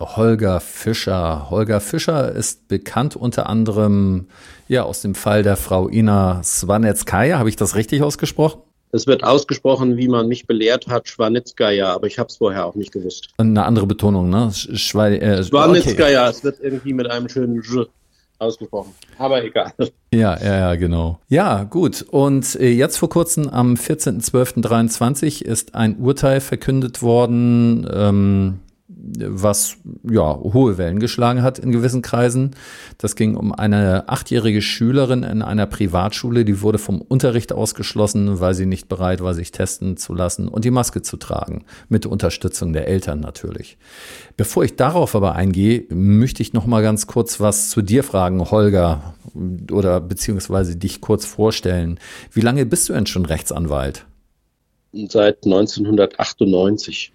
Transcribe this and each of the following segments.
Holger Fischer. Holger Fischer ist bekannt unter anderem ja aus dem Fall der Frau Ina Swanetskaya. Habe ich das richtig ausgesprochen? Es wird ausgesprochen, wie man mich belehrt hat, Schwanitzkaya, aber ich habe es vorher auch nicht gewusst. Eine andere Betonung, ne? Schwa äh, Schwanitzkaya, okay. es wird irgendwie mit einem schönen J ausgesprochen. Aber egal. Ja, ja, ja, genau. Ja, gut. Und äh, jetzt vor kurzem am 14.12.23 ist ein Urteil verkündet worden, ähm, was ja hohe Wellen geschlagen hat in gewissen Kreisen. Das ging um eine achtjährige Schülerin in einer Privatschule, die wurde vom Unterricht ausgeschlossen, weil sie nicht bereit war, sich testen zu lassen und die Maske zu tragen, mit Unterstützung der Eltern natürlich. Bevor ich darauf aber eingehe, möchte ich noch mal ganz kurz was zu dir fragen, Holger, oder beziehungsweise dich kurz vorstellen. Wie lange bist du denn schon Rechtsanwalt? Seit 1998.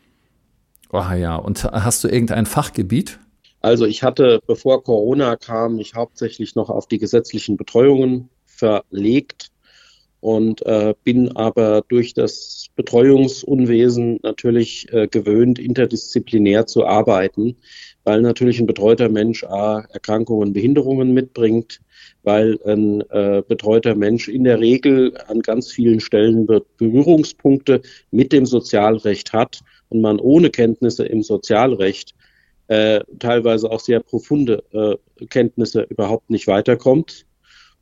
Oh ja, und hast du irgendein Fachgebiet? Also ich hatte, bevor Corona kam, mich hauptsächlich noch auf die gesetzlichen Betreuungen verlegt und äh, bin aber durch das Betreuungsunwesen natürlich äh, gewöhnt, interdisziplinär zu arbeiten, weil natürlich ein betreuter Mensch A, Erkrankungen, Behinderungen mitbringt, weil ein äh, betreuter Mensch in der Regel an ganz vielen Stellen Berührungspunkte mit dem Sozialrecht hat und man ohne Kenntnisse im Sozialrecht äh, teilweise auch sehr profunde äh, Kenntnisse überhaupt nicht weiterkommt.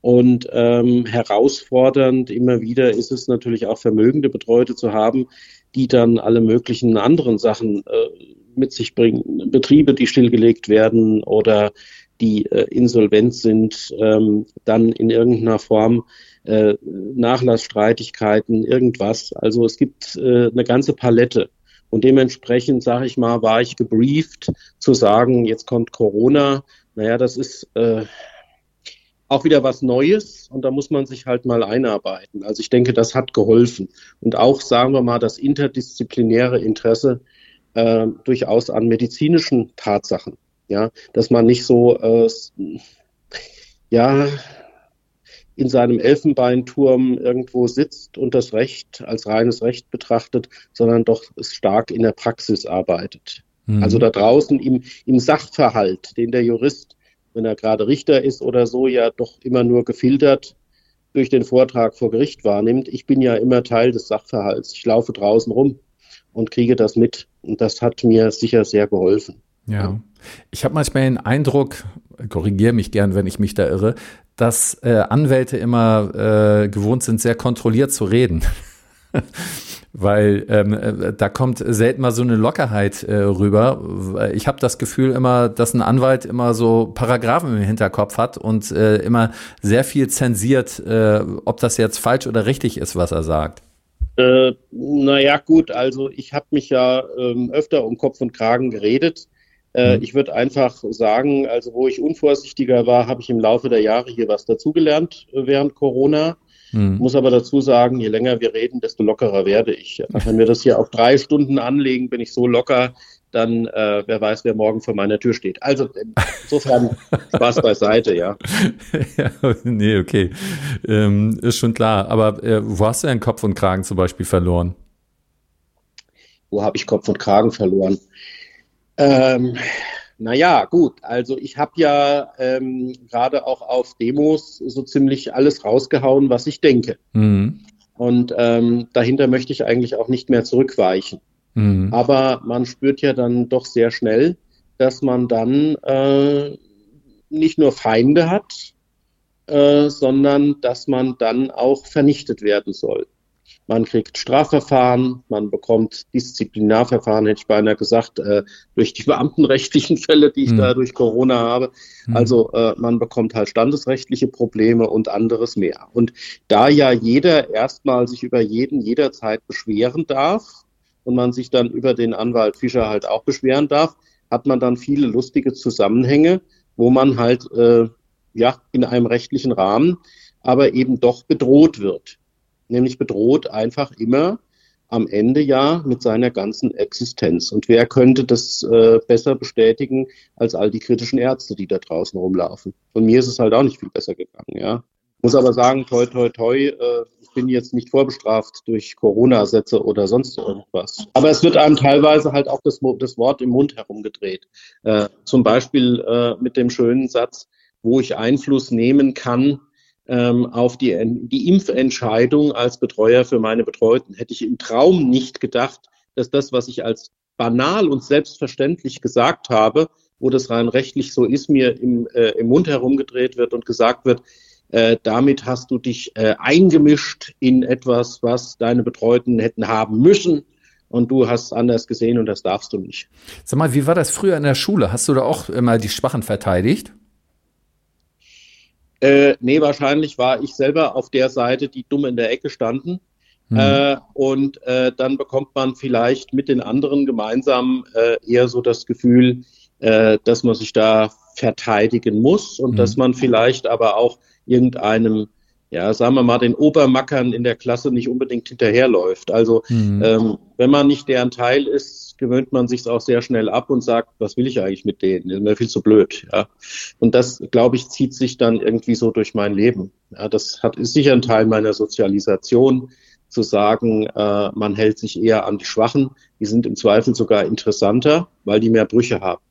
Und ähm, herausfordernd immer wieder ist es natürlich auch vermögende Betreute zu haben, die dann alle möglichen anderen Sachen äh, mit sich bringen. Betriebe, die stillgelegt werden oder die äh, insolvent sind, ähm, dann in irgendeiner Form äh, Nachlassstreitigkeiten, irgendwas. Also es gibt äh, eine ganze Palette und dementsprechend, sage ich mal, war ich gebrieft zu sagen, jetzt kommt Corona. Naja, das ist äh, auch wieder was Neues und da muss man sich halt mal einarbeiten. Also ich denke, das hat geholfen. Und auch, sagen wir mal, das interdisziplinäre Interesse äh, durchaus an medizinischen Tatsachen. Ja, dass man nicht so, äh, ja, in seinem Elfenbeinturm irgendwo sitzt und das Recht als reines Recht betrachtet, sondern doch stark in der Praxis arbeitet. Mhm. Also da draußen im, im Sachverhalt, den der Jurist, wenn er gerade Richter ist oder so, ja doch immer nur gefiltert durch den Vortrag vor Gericht wahrnimmt. Ich bin ja immer Teil des Sachverhalts. Ich laufe draußen rum und kriege das mit. Und das hat mir sicher sehr geholfen. Ja. Ich habe manchmal den Eindruck, korrigiere mich gern, wenn ich mich da irre, dass äh, Anwälte immer äh, gewohnt sind, sehr kontrolliert zu reden. Weil ähm, äh, da kommt selten mal so eine Lockerheit äh, rüber. Ich habe das Gefühl immer, dass ein Anwalt immer so Paragraphen im Hinterkopf hat und äh, immer sehr viel zensiert, äh, ob das jetzt falsch oder richtig ist, was er sagt. Äh, naja, gut, also ich habe mich ja ähm, öfter um Kopf und Kragen geredet. Äh, mhm. Ich würde einfach sagen, also wo ich unvorsichtiger war, habe ich im Laufe der Jahre hier was dazugelernt äh, während Corona. Mhm. Muss aber dazu sagen, je länger wir reden, desto lockerer werde ich. Wenn wir das hier auf drei Stunden anlegen, bin ich so locker, dann äh, wer weiß, wer morgen vor meiner Tür steht. Also insofern Spaß beiseite, ja. ja. Nee, okay. Ähm, ist schon klar. Aber äh, wo hast du deinen Kopf und Kragen zum Beispiel verloren? Wo habe ich Kopf und Kragen verloren? Ähm, naja, gut. Also ich habe ja ähm, gerade auch auf Demos so ziemlich alles rausgehauen, was ich denke. Mhm. Und ähm, dahinter möchte ich eigentlich auch nicht mehr zurückweichen. Mhm. Aber man spürt ja dann doch sehr schnell, dass man dann äh, nicht nur Feinde hat, äh, sondern dass man dann auch vernichtet werden soll. Man kriegt Strafverfahren, man bekommt Disziplinarverfahren, hätte ich beinahe gesagt, äh, durch die beamtenrechtlichen Fälle, die ich mhm. da durch Corona habe. Mhm. Also äh, man bekommt halt standesrechtliche Probleme und anderes mehr. Und da ja jeder erstmal sich über jeden jederzeit beschweren darf und man sich dann über den Anwalt Fischer halt auch beschweren darf, hat man dann viele lustige Zusammenhänge, wo man halt äh, ja, in einem rechtlichen Rahmen, aber eben doch bedroht wird. Nämlich bedroht einfach immer am Ende ja mit seiner ganzen Existenz. Und wer könnte das äh, besser bestätigen als all die kritischen Ärzte, die da draußen rumlaufen? Von mir ist es halt auch nicht viel besser gegangen, ja. Muss aber sagen, toi, toi, toi, äh, ich bin jetzt nicht vorbestraft durch Corona-Sätze oder sonst irgendwas. Aber es wird einem teilweise halt auch das, das Wort im Mund herumgedreht. Äh, zum Beispiel äh, mit dem schönen Satz, wo ich Einfluss nehmen kann ähm, auf die, die Impfentscheidung als Betreuer für meine Betreuten. Hätte ich im Traum nicht gedacht, dass das, was ich als banal und selbstverständlich gesagt habe, wo das rein rechtlich so ist, mir im, äh, im Mund herumgedreht wird und gesagt wird, äh, damit hast du dich äh, eingemischt in etwas, was deine Betreuten hätten haben müssen. Und du hast es anders gesehen und das darfst du nicht. Sag mal, wie war das früher in der Schule? Hast du da auch immer die Schwachen verteidigt? Äh, nee, wahrscheinlich war ich selber auf der Seite, die dumm in der Ecke standen. Mhm. Äh, und äh, dann bekommt man vielleicht mit den anderen gemeinsam äh, eher so das Gefühl, äh, dass man sich da verteidigen muss und mhm. dass man vielleicht aber auch irgendeinem ja, sagen wir mal, den Obermackern in der Klasse nicht unbedingt hinterherläuft. Also mhm. ähm, wenn man nicht deren Teil ist, gewöhnt man sich auch sehr schnell ab und sagt, was will ich eigentlich mit denen? Das ist mir viel zu blöd. Ja. Und das, glaube ich, zieht sich dann irgendwie so durch mein Leben. Ja, das hat, ist sicher ein Teil meiner Sozialisation, zu sagen, äh, man hält sich eher an die Schwachen. Die sind im Zweifel sogar interessanter, weil die mehr Brüche haben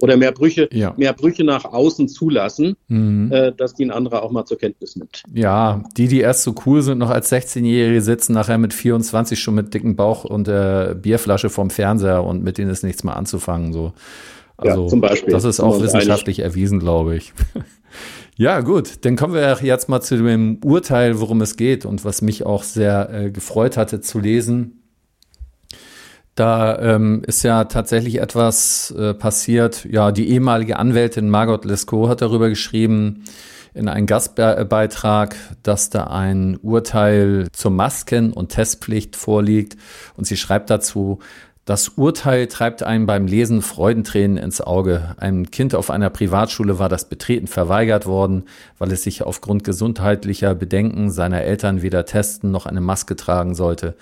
oder mehr Brüche, ja. mehr Brüche nach außen zulassen, mhm. äh, dass die ein anderer auch mal zur Kenntnis nimmt. Ja, die, die erst so cool sind, noch als 16-Jährige sitzen nachher mit 24 schon mit dicken Bauch und der Bierflasche vom Fernseher und mit denen ist nichts mehr anzufangen. So. Also, ja, zum Beispiel. Das ist auch wissenschaftlich einig. erwiesen, glaube ich. Ja, gut, dann kommen wir jetzt mal zu dem Urteil, worum es geht und was mich auch sehr äh, gefreut hatte zu lesen. Da ähm, ist ja tatsächlich etwas äh, passiert. Ja, die ehemalige Anwältin Margot Lescaut hat darüber geschrieben in einem Gastbeitrag, dass da ein Urteil zur Masken- und Testpflicht vorliegt. Und sie schreibt dazu, das Urteil treibt einen beim Lesen Freudentränen ins Auge. Einem Kind auf einer Privatschule war das Betreten verweigert worden, weil es sich aufgrund gesundheitlicher Bedenken seiner Eltern weder testen noch eine Maske tragen sollte.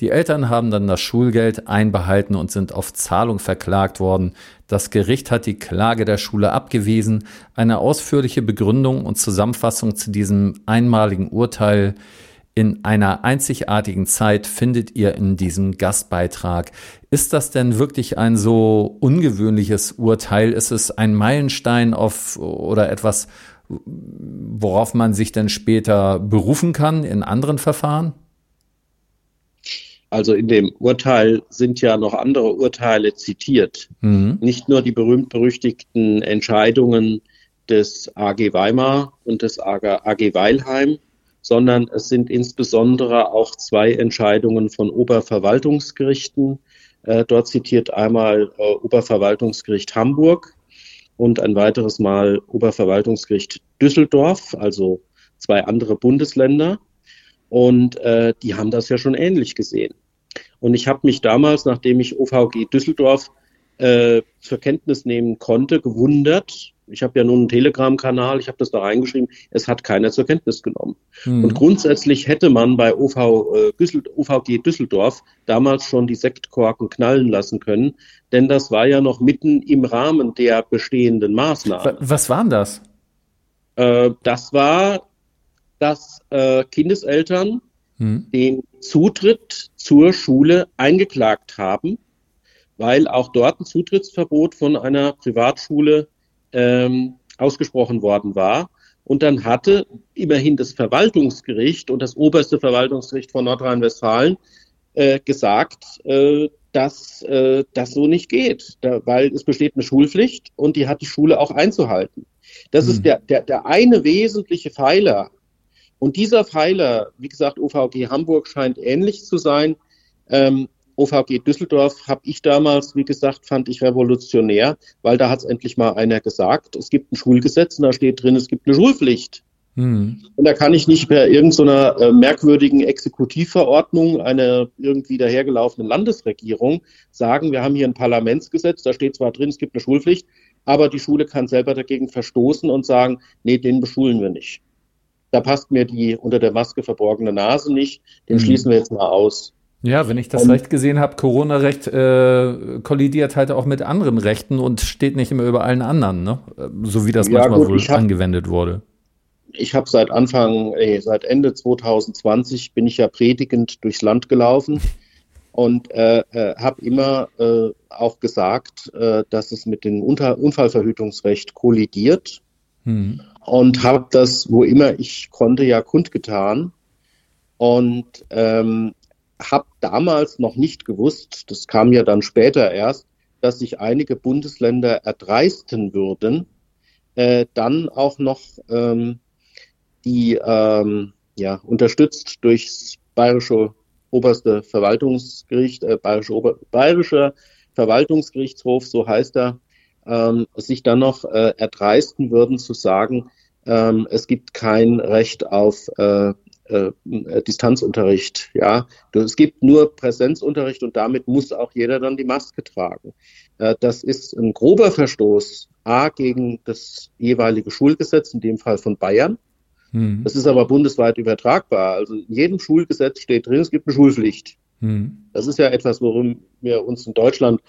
Die Eltern haben dann das Schulgeld einbehalten und sind auf Zahlung verklagt worden. Das Gericht hat die Klage der Schule abgewiesen. Eine ausführliche Begründung und Zusammenfassung zu diesem einmaligen Urteil in einer einzigartigen Zeit findet ihr in diesem Gastbeitrag. Ist das denn wirklich ein so ungewöhnliches Urteil? Ist es ein Meilenstein auf oder etwas, worauf man sich denn später berufen kann in anderen Verfahren? Also in dem Urteil sind ja noch andere Urteile zitiert. Mhm. Nicht nur die berühmt-berüchtigten Entscheidungen des AG Weimar und des AG, AG Weilheim, sondern es sind insbesondere auch zwei Entscheidungen von Oberverwaltungsgerichten. Äh, dort zitiert einmal äh, Oberverwaltungsgericht Hamburg und ein weiteres Mal Oberverwaltungsgericht Düsseldorf, also zwei andere Bundesländer. Und äh, die haben das ja schon ähnlich gesehen. Und ich habe mich damals, nachdem ich OVG Düsseldorf äh, zur Kenntnis nehmen konnte, gewundert, ich habe ja nun einen Telegram-Kanal, ich habe das da reingeschrieben, es hat keiner zur Kenntnis genommen. Mhm. Und grundsätzlich hätte man bei OV, äh, Düssel, OVG Düsseldorf damals schon die Sektkorken knallen lassen können, denn das war ja noch mitten im Rahmen der bestehenden Maßnahmen. Was waren das? Äh, das war, dass äh, Kindeseltern mhm. den Zutritt zur Schule eingeklagt haben, weil auch dort ein Zutrittsverbot von einer Privatschule ähm, ausgesprochen worden war. Und dann hatte immerhin das Verwaltungsgericht und das oberste Verwaltungsgericht von Nordrhein-Westfalen äh, gesagt, äh, dass äh, das so nicht geht, da, weil es besteht eine Schulpflicht und die hat die Schule auch einzuhalten. Das hm. ist der, der, der eine wesentliche Pfeiler. Und dieser Pfeiler, wie gesagt, OVG Hamburg scheint ähnlich zu sein. Ähm, OVG Düsseldorf habe ich damals, wie gesagt, fand ich revolutionär, weil da hat es endlich mal einer gesagt, es gibt ein Schulgesetz und da steht drin, es gibt eine Schulpflicht. Hm. Und da kann ich nicht per irgendeiner so äh, merkwürdigen Exekutivverordnung einer irgendwie dahergelaufenen Landesregierung sagen, wir haben hier ein Parlamentsgesetz, da steht zwar drin, es gibt eine Schulpflicht, aber die Schule kann selber dagegen verstoßen und sagen, nee, den beschulen wir nicht. Da passt mir die unter der Maske verborgene Nase nicht, den mhm. schließen wir jetzt mal aus. Ja, wenn ich das um, recht gesehen habe, Corona-Recht äh, kollidiert halt auch mit anderen Rechten und steht nicht immer über allen anderen, ne? so wie das ja, manchmal gut, wohl hab, angewendet wurde. Ich habe seit Anfang, ey, seit Ende 2020 bin ich ja predigend durchs Land gelaufen und äh, äh, habe immer äh, auch gesagt, äh, dass es mit dem Unter Unfallverhütungsrecht kollidiert hm. und habe das, wo immer ich konnte, ja kundgetan. Und ähm, habe damals noch nicht gewusst, das kam ja dann später erst, dass sich einige Bundesländer erdreisten würden, äh, dann auch noch ähm, die ähm, ja, unterstützt durchs bayerische oberste Verwaltungsgericht, äh, bayerische, Ober bayerischer Verwaltungsgerichtshof, so heißt er, ähm, sich dann noch äh, erdreisten würden zu sagen, ähm, es gibt kein Recht auf äh, äh, Distanzunterricht. Ja, es gibt nur Präsenzunterricht und damit muss auch jeder dann die Maske tragen. Äh, das ist ein grober Verstoß a gegen das jeweilige Schulgesetz, in dem Fall von Bayern. Hm. Das ist aber bundesweit übertragbar. Also in jedem Schulgesetz steht drin, es gibt eine Schulpflicht. Hm. Das ist ja etwas, worum wir uns in Deutschland,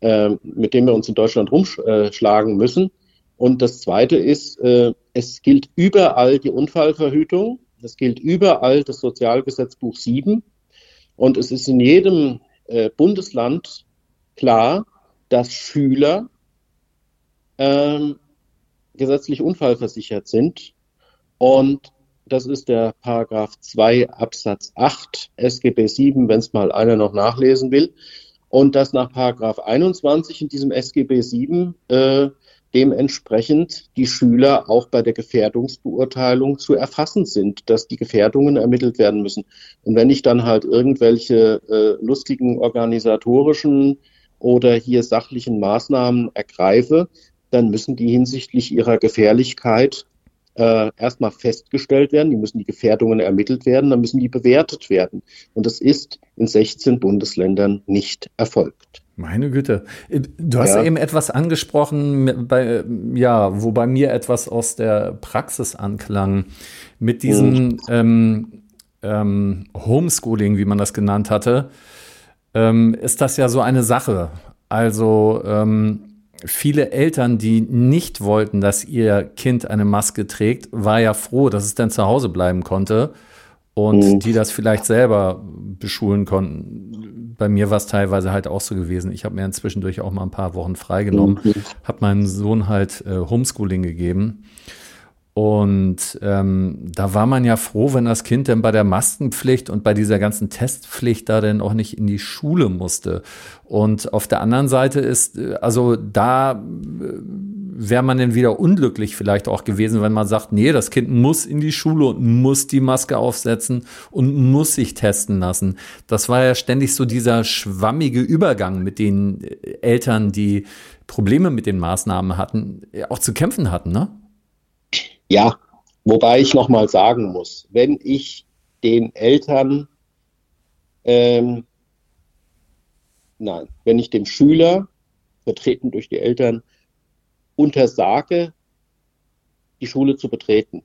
äh, mit dem wir uns in Deutschland rumschlagen müssen. Und das Zweite ist, äh, es gilt überall die Unfallverhütung. Das gilt überall das Sozialgesetzbuch 7. Und es ist in jedem äh, Bundesland klar, dass Schüler ähm, gesetzlich unfallversichert sind. Und das ist der Paragraph 2 Absatz 8 SGB 7, wenn es mal einer noch nachlesen will. Und dass nach Paragraph 21 in diesem SGB 7 äh, dementsprechend die Schüler auch bei der Gefährdungsbeurteilung zu erfassen sind, dass die Gefährdungen ermittelt werden müssen. Und wenn ich dann halt irgendwelche äh, lustigen organisatorischen oder hier sachlichen Maßnahmen ergreife, dann müssen die hinsichtlich ihrer Gefährlichkeit äh, erstmal festgestellt werden, die müssen die Gefährdungen ermittelt werden, dann müssen die bewertet werden. Und das ist in 16 Bundesländern nicht erfolgt. Meine Güte. Du hast ja. eben etwas angesprochen, bei, ja, wo bei mir etwas aus der Praxis anklang. Mit diesem mhm. ähm, ähm, Homeschooling, wie man das genannt hatte, ähm, ist das ja so eine Sache. Also ähm, viele Eltern, die nicht wollten, dass ihr Kind eine Maske trägt, war ja froh, dass es dann zu Hause bleiben konnte und mhm. die das vielleicht selber beschulen konnten. Bei mir war es teilweise halt auch so gewesen. Ich habe mir inzwischen durch auch mal ein paar Wochen freigenommen, mhm. habe meinem Sohn halt äh, Homeschooling gegeben und ähm, da war man ja froh, wenn das Kind dann bei der Maskenpflicht und bei dieser ganzen Testpflicht da dann auch nicht in die Schule musste. Und auf der anderen Seite ist, äh, also da äh, wäre man dann wieder unglücklich vielleicht auch gewesen, wenn man sagt, nee, das Kind muss in die Schule und muss die Maske aufsetzen und muss sich testen lassen. Das war ja ständig so dieser schwammige Übergang mit den äh, Eltern, die Probleme mit den Maßnahmen hatten, auch zu kämpfen hatten, ne? Ja, wobei ich nochmal sagen muss, wenn ich den Eltern, ähm, nein, wenn ich dem Schüler, vertreten durch die Eltern, untersage, die Schule zu betreten,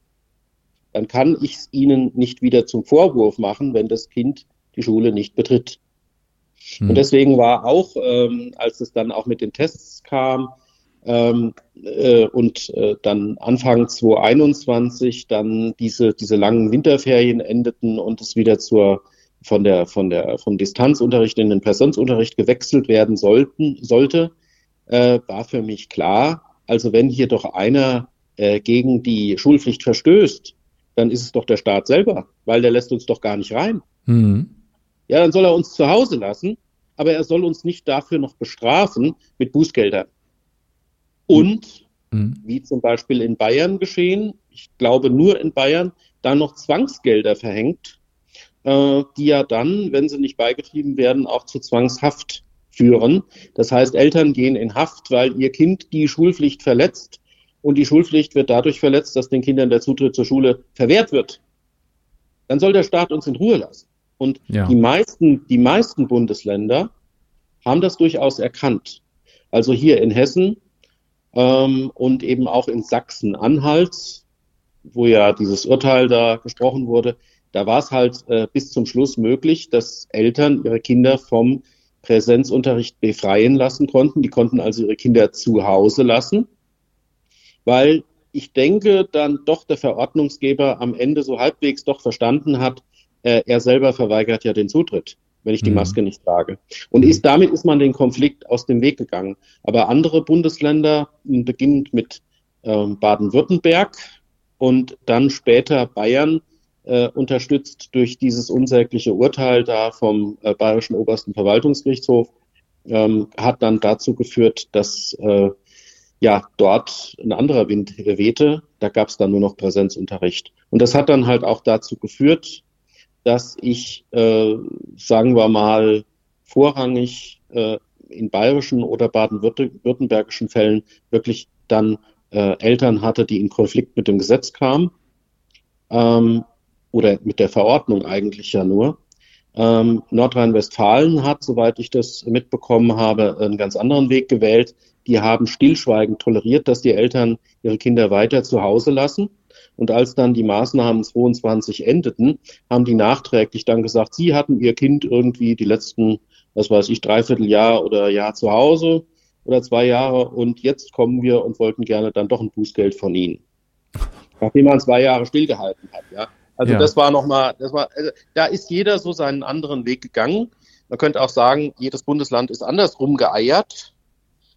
dann kann ich es ihnen nicht wieder zum Vorwurf machen, wenn das Kind die Schule nicht betritt. Hm. Und deswegen war auch, ähm, als es dann auch mit den Tests kam, ähm, äh, und äh, dann Anfang 2021 dann diese, diese langen Winterferien endeten und es wieder zur von der, von der, vom Distanzunterricht in den Präsenzunterricht gewechselt werden sollten, sollte, äh, war für mich klar, also wenn hier doch einer äh, gegen die Schulpflicht verstößt, dann ist es doch der Staat selber, weil der lässt uns doch gar nicht rein. Mhm. Ja, dann soll er uns zu Hause lassen, aber er soll uns nicht dafür noch bestrafen mit Bußgeldern. Und, mhm. wie zum Beispiel in Bayern geschehen, ich glaube nur in Bayern, da noch Zwangsgelder verhängt, äh, die ja dann, wenn sie nicht beigetrieben werden, auch zu Zwangshaft führen. Das heißt, Eltern gehen in Haft, weil ihr Kind die Schulpflicht verletzt und die Schulpflicht wird dadurch verletzt, dass den Kindern der Zutritt zur Schule verwehrt wird. Dann soll der Staat uns in Ruhe lassen. Und ja. die meisten, die meisten Bundesländer haben das durchaus erkannt. Also hier in Hessen ähm, und eben auch in Sachsen-Anhalt, wo ja dieses Urteil da gesprochen wurde, da war es halt äh, bis zum Schluss möglich, dass Eltern ihre Kinder vom Präsenzunterricht befreien lassen konnten. Die konnten also ihre Kinder zu Hause lassen, weil ich denke, dann doch der Verordnungsgeber am Ende so halbwegs doch verstanden hat, äh, er selber verweigert ja den Zutritt wenn ich die mhm. Maske nicht trage. Und ist, damit ist man den Konflikt aus dem Weg gegangen. Aber andere Bundesländer, beginnend mit ähm, Baden-Württemberg und dann später Bayern, äh, unterstützt durch dieses unsägliche Urteil da vom äh, Bayerischen Obersten Verwaltungsgerichtshof, ähm, hat dann dazu geführt, dass äh, ja dort ein anderer Wind wehte. Da gab es dann nur noch Präsenzunterricht. Und das hat dann halt auch dazu geführt, dass ich, äh, sagen wir mal, vorrangig äh, in bayerischen oder baden-württembergischen Fällen wirklich dann äh, Eltern hatte, die in Konflikt mit dem Gesetz kamen. Ähm, oder mit der Verordnung eigentlich ja nur. Ähm, Nordrhein-Westfalen hat, soweit ich das mitbekommen habe, einen ganz anderen Weg gewählt. Die haben stillschweigend toleriert, dass die Eltern ihre Kinder weiter zu Hause lassen. Und als dann die Maßnahmen 22 endeten, haben die nachträglich dann gesagt, sie hatten ihr Kind irgendwie die letzten, was weiß ich, dreiviertel Jahr oder Jahr zu Hause oder zwei Jahre und jetzt kommen wir und wollten gerne dann doch ein Bußgeld von ihnen. Nachdem man zwei Jahre stillgehalten hat, ja. Also ja. das war nochmal, das war, also da ist jeder so seinen anderen Weg gegangen. Man könnte auch sagen, jedes Bundesland ist andersrum geeiert.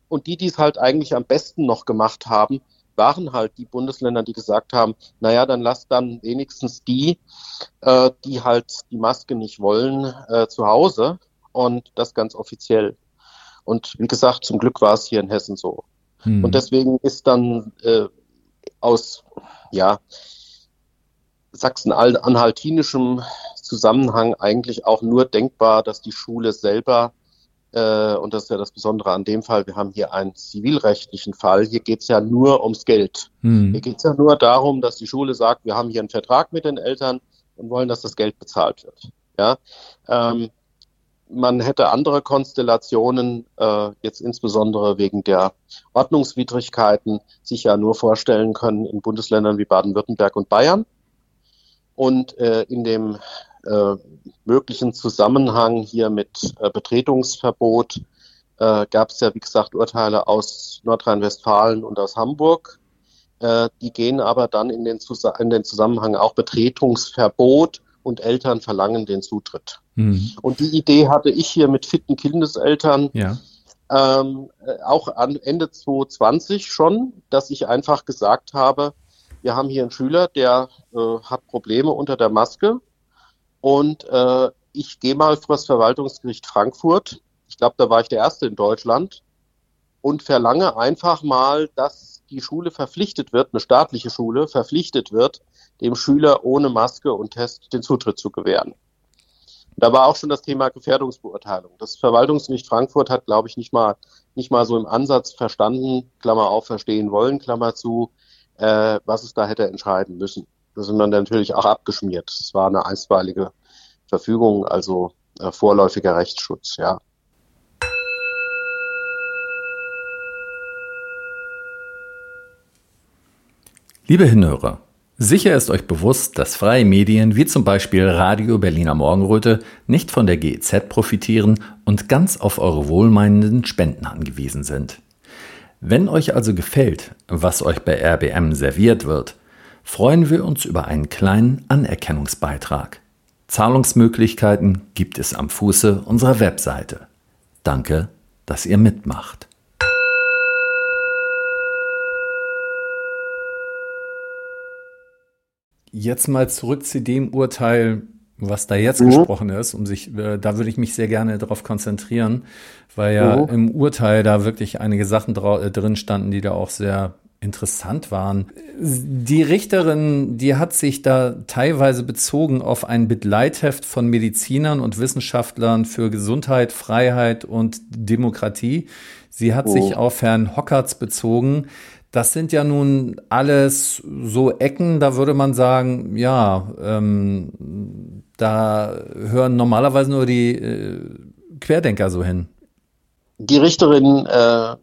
Und die, die es halt eigentlich am besten noch gemacht haben, waren halt die Bundesländer, die gesagt haben, naja, dann lasst dann wenigstens die, äh, die halt die Maske nicht wollen, äh, zu Hause und das ganz offiziell. Und wie gesagt, zum Glück war es hier in Hessen so. Hm. Und deswegen ist dann äh, aus, ja, sachsen-anhaltinischem Zusammenhang eigentlich auch nur denkbar, dass die Schule selber, äh, und das ist ja das Besondere an dem Fall, wir haben hier einen zivilrechtlichen Fall, hier geht es ja nur ums Geld. Hm. Hier geht es ja nur darum, dass die Schule sagt, wir haben hier einen Vertrag mit den Eltern und wollen, dass das Geld bezahlt wird. Ja, ähm, man hätte andere Konstellationen, äh, jetzt insbesondere wegen der Ordnungswidrigkeiten, sich ja nur vorstellen können in Bundesländern wie Baden-Württemberg und Bayern. Und äh, in dem äh, möglichen Zusammenhang hier mit äh, Betretungsverbot äh, gab es ja, wie gesagt, Urteile aus Nordrhein-Westfalen und aus Hamburg. Äh, die gehen aber dann in den, Zus in den Zusammenhang auch Betretungsverbot und Eltern verlangen den Zutritt. Mhm. Und die Idee hatte ich hier mit fitten Kindeseltern. Ja. Ähm, äh, auch an Ende 2020 schon, dass ich einfach gesagt habe, wir haben hier einen Schüler, der äh, hat Probleme unter der Maske und äh, ich gehe mal vor das Verwaltungsgericht Frankfurt. Ich glaube, da war ich der Erste in Deutschland und verlange einfach mal, dass die Schule verpflichtet wird, eine staatliche Schule verpflichtet wird, dem Schüler ohne Maske und Test den Zutritt zu gewähren. Da war auch schon das Thema Gefährdungsbeurteilung. Das Verwaltungsgericht Frankfurt hat, glaube ich, nicht mal, nicht mal so im Ansatz verstanden, Klammer auf, verstehen wollen, Klammer zu, äh, was es da hätte entscheiden müssen. Das sind dann natürlich auch abgeschmiert. Es war eine einstweilige Verfügung, also äh, vorläufiger Rechtsschutz, ja. Liebe Hinhörer, sicher ist euch bewusst, dass freie Medien wie zum Beispiel Radio Berliner Morgenröte nicht von der GEZ profitieren und ganz auf eure wohlmeinenden Spenden angewiesen sind. Wenn euch also gefällt, was euch bei RBM serviert wird, freuen wir uns über einen kleinen Anerkennungsbeitrag. Zahlungsmöglichkeiten gibt es am Fuße unserer Webseite. Danke, dass ihr mitmacht. Jetzt mal zurück zu dem Urteil, was da jetzt mhm. gesprochen ist, um sich, äh, da würde ich mich sehr gerne darauf konzentrieren, weil ja mhm. im Urteil da wirklich einige Sachen äh, drin standen, die da auch sehr interessant waren. Die Richterin, die hat sich da teilweise bezogen auf ein Begleitheft von Medizinern und Wissenschaftlern für Gesundheit, Freiheit und Demokratie. Sie hat oh. sich auf Herrn Hockertz bezogen, das sind ja nun alles so Ecken, da würde man sagen, ja, ähm, da hören normalerweise nur die äh, Querdenker so hin. Die Richterin äh,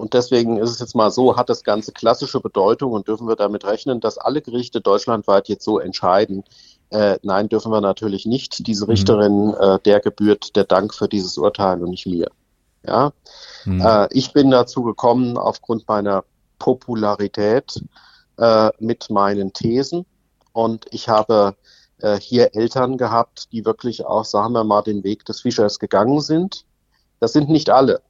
und deswegen ist es jetzt mal so, hat das Ganze klassische Bedeutung und dürfen wir damit rechnen, dass alle Gerichte deutschlandweit jetzt so entscheiden. Äh, nein, dürfen wir natürlich nicht. Diese mhm. Richterin, äh, der gebührt der Dank für dieses Urteil und nicht mir. Ja, mhm. äh, ich bin dazu gekommen aufgrund meiner Popularität äh, mit meinen Thesen und ich habe äh, hier Eltern gehabt, die wirklich auch, sagen wir mal, den Weg des Fischers gegangen sind. Das sind nicht alle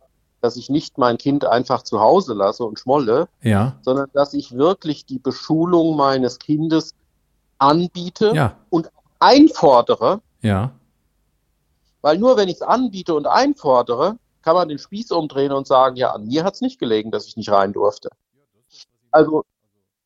dass ich nicht mein Kind einfach zu Hause lasse und schmolle, ja. sondern dass ich wirklich die Beschulung meines Kindes anbiete ja. und einfordere. Ja. Weil nur wenn ich es anbiete und einfordere, kann man den Spieß umdrehen und sagen, ja, an mir hat es nicht gelegen, dass ich nicht rein durfte. Also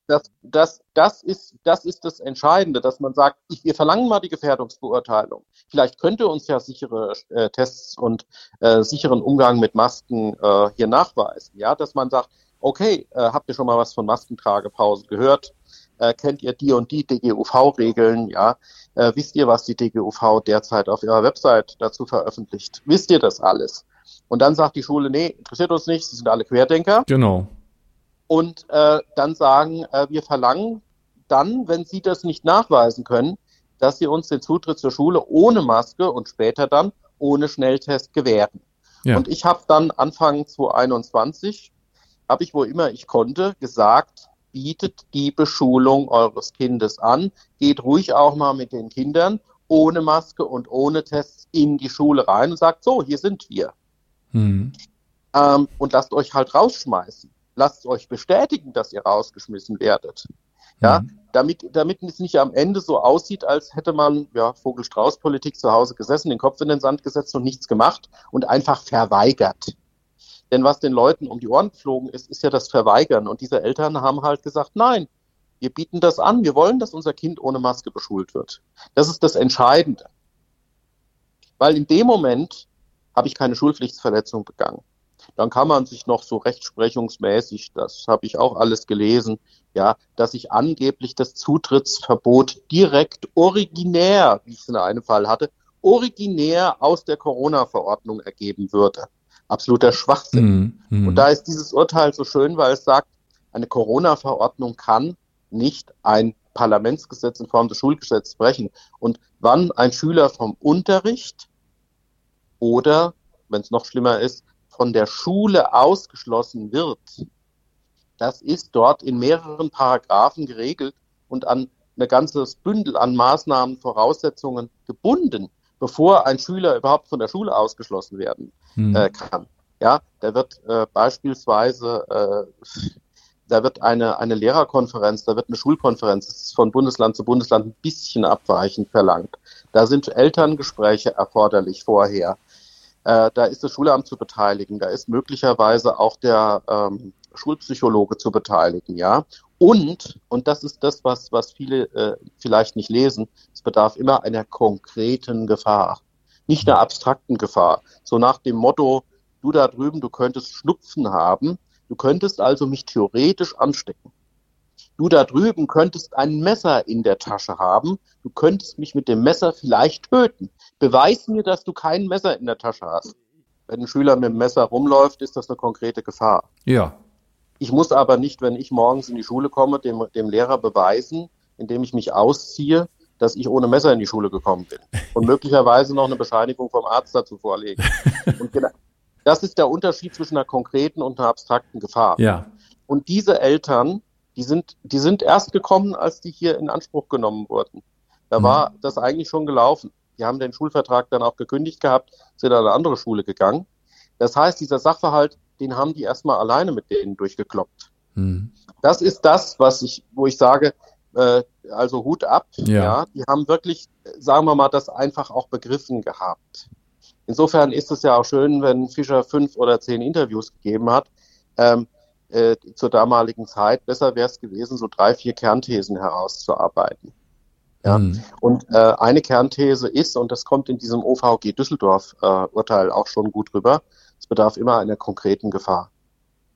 das, das, das, ist, das ist das Entscheidende, dass man sagt, wir verlangen mal die Gefährdungsbeurteilung. Vielleicht könnte uns ja sichere äh, Tests und äh, sicheren Umgang mit Masken äh, hier nachweisen. Ja, dass man sagt, okay, äh, habt ihr schon mal was von Maskentragepause gehört? Äh, kennt ihr die und die DGUV-Regeln? Ja, äh, wisst ihr, was die DGUV derzeit auf ihrer Website dazu veröffentlicht? Wisst ihr das alles? Und dann sagt die Schule, nee, interessiert uns nicht, sie sind alle Querdenker. Genau und äh, dann sagen, äh, wir verlangen dann, wenn Sie das nicht nachweisen können, dass Sie uns den Zutritt zur Schule ohne Maske und später dann ohne Schnelltest gewähren. Ja. Und ich habe dann Anfang 2021, habe ich wo immer ich konnte, gesagt, bietet die Beschulung eures Kindes an, geht ruhig auch mal mit den Kindern ohne Maske und ohne Tests in die Schule rein und sagt, so, hier sind wir. Hm. Ähm, und lasst euch halt rausschmeißen lasst euch bestätigen, dass ihr rausgeschmissen werdet. Ja, mhm. damit, damit es nicht am Ende so aussieht, als hätte man ja, Vogel-Strauß-Politik zu Hause gesessen, den Kopf in den Sand gesetzt und nichts gemacht und einfach verweigert. Denn was den Leuten um die Ohren geflogen ist, ist ja das Verweigern. Und diese Eltern haben halt gesagt, nein, wir bieten das an, wir wollen, dass unser Kind ohne Maske beschult wird. Das ist das Entscheidende. Weil in dem Moment habe ich keine Schulpflichtsverletzung begangen. Dann kann man sich noch so rechtsprechungsmäßig, das habe ich auch alles gelesen, ja, dass sich angeblich das Zutrittsverbot direkt originär, wie ich es in einem Fall hatte, originär aus der Corona-Verordnung ergeben würde. Absoluter Schwachsinn. Mm, mm. Und da ist dieses Urteil so schön, weil es sagt, eine Corona-Verordnung kann nicht ein Parlamentsgesetz in Form des Schulgesetzes brechen. Und wann ein Schüler vom Unterricht oder, wenn es noch schlimmer ist, von der Schule ausgeschlossen wird, das ist dort in mehreren Paragraphen geregelt und an ein ganzes Bündel an Maßnahmen, Voraussetzungen gebunden, bevor ein Schüler überhaupt von der Schule ausgeschlossen werden hm. äh, kann. Ja, da wird äh, beispielsweise, äh, da wird eine, eine Lehrerkonferenz, da wird eine Schulkonferenz, das ist von Bundesland zu Bundesland ein bisschen abweichend verlangt. Da sind Elterngespräche erforderlich vorher. Äh, da ist das Schulamt zu beteiligen, da ist möglicherweise auch der ähm, Schulpsychologe zu beteiligen, ja. Und, und das ist das, was, was viele äh, vielleicht nicht lesen, es bedarf immer einer konkreten Gefahr, nicht einer abstrakten Gefahr. So nach dem Motto, du da drüben, du könntest Schnupfen haben, du könntest also mich theoretisch anstecken. Du da drüben könntest ein Messer in der Tasche haben, du könntest mich mit dem Messer vielleicht töten. Beweis mir, dass du kein Messer in der Tasche hast. Wenn ein Schüler mit dem Messer rumläuft, ist das eine konkrete Gefahr. Ja. Ich muss aber nicht, wenn ich morgens in die Schule komme, dem, dem Lehrer beweisen, indem ich mich ausziehe, dass ich ohne Messer in die Schule gekommen bin. Und möglicherweise noch eine Bescheinigung vom Arzt dazu vorlegen. Und genau, das ist der Unterschied zwischen einer konkreten und einer abstrakten Gefahr. Ja. Und diese Eltern, die sind, die sind erst gekommen, als die hier in Anspruch genommen wurden. Da mhm. war das eigentlich schon gelaufen. Die haben den Schulvertrag dann auch gekündigt gehabt, sind an eine andere Schule gegangen. Das heißt, dieser Sachverhalt, den haben die erstmal alleine mit denen durchgekloppt. Mhm. Das ist das, was ich, wo ich sage, äh, also Hut ab. Ja. ja. Die haben wirklich, sagen wir mal, das einfach auch begriffen gehabt. Insofern ist es ja auch schön, wenn Fischer fünf oder zehn Interviews gegeben hat. Ähm, äh, zur damaligen Zeit. Besser wäre es gewesen, so drei, vier Kernthesen herauszuarbeiten. Ja. Mhm. Und äh, eine Kernthese ist, und das kommt in diesem OVG Düsseldorf-Urteil äh, auch schon gut rüber, es bedarf immer einer konkreten Gefahr.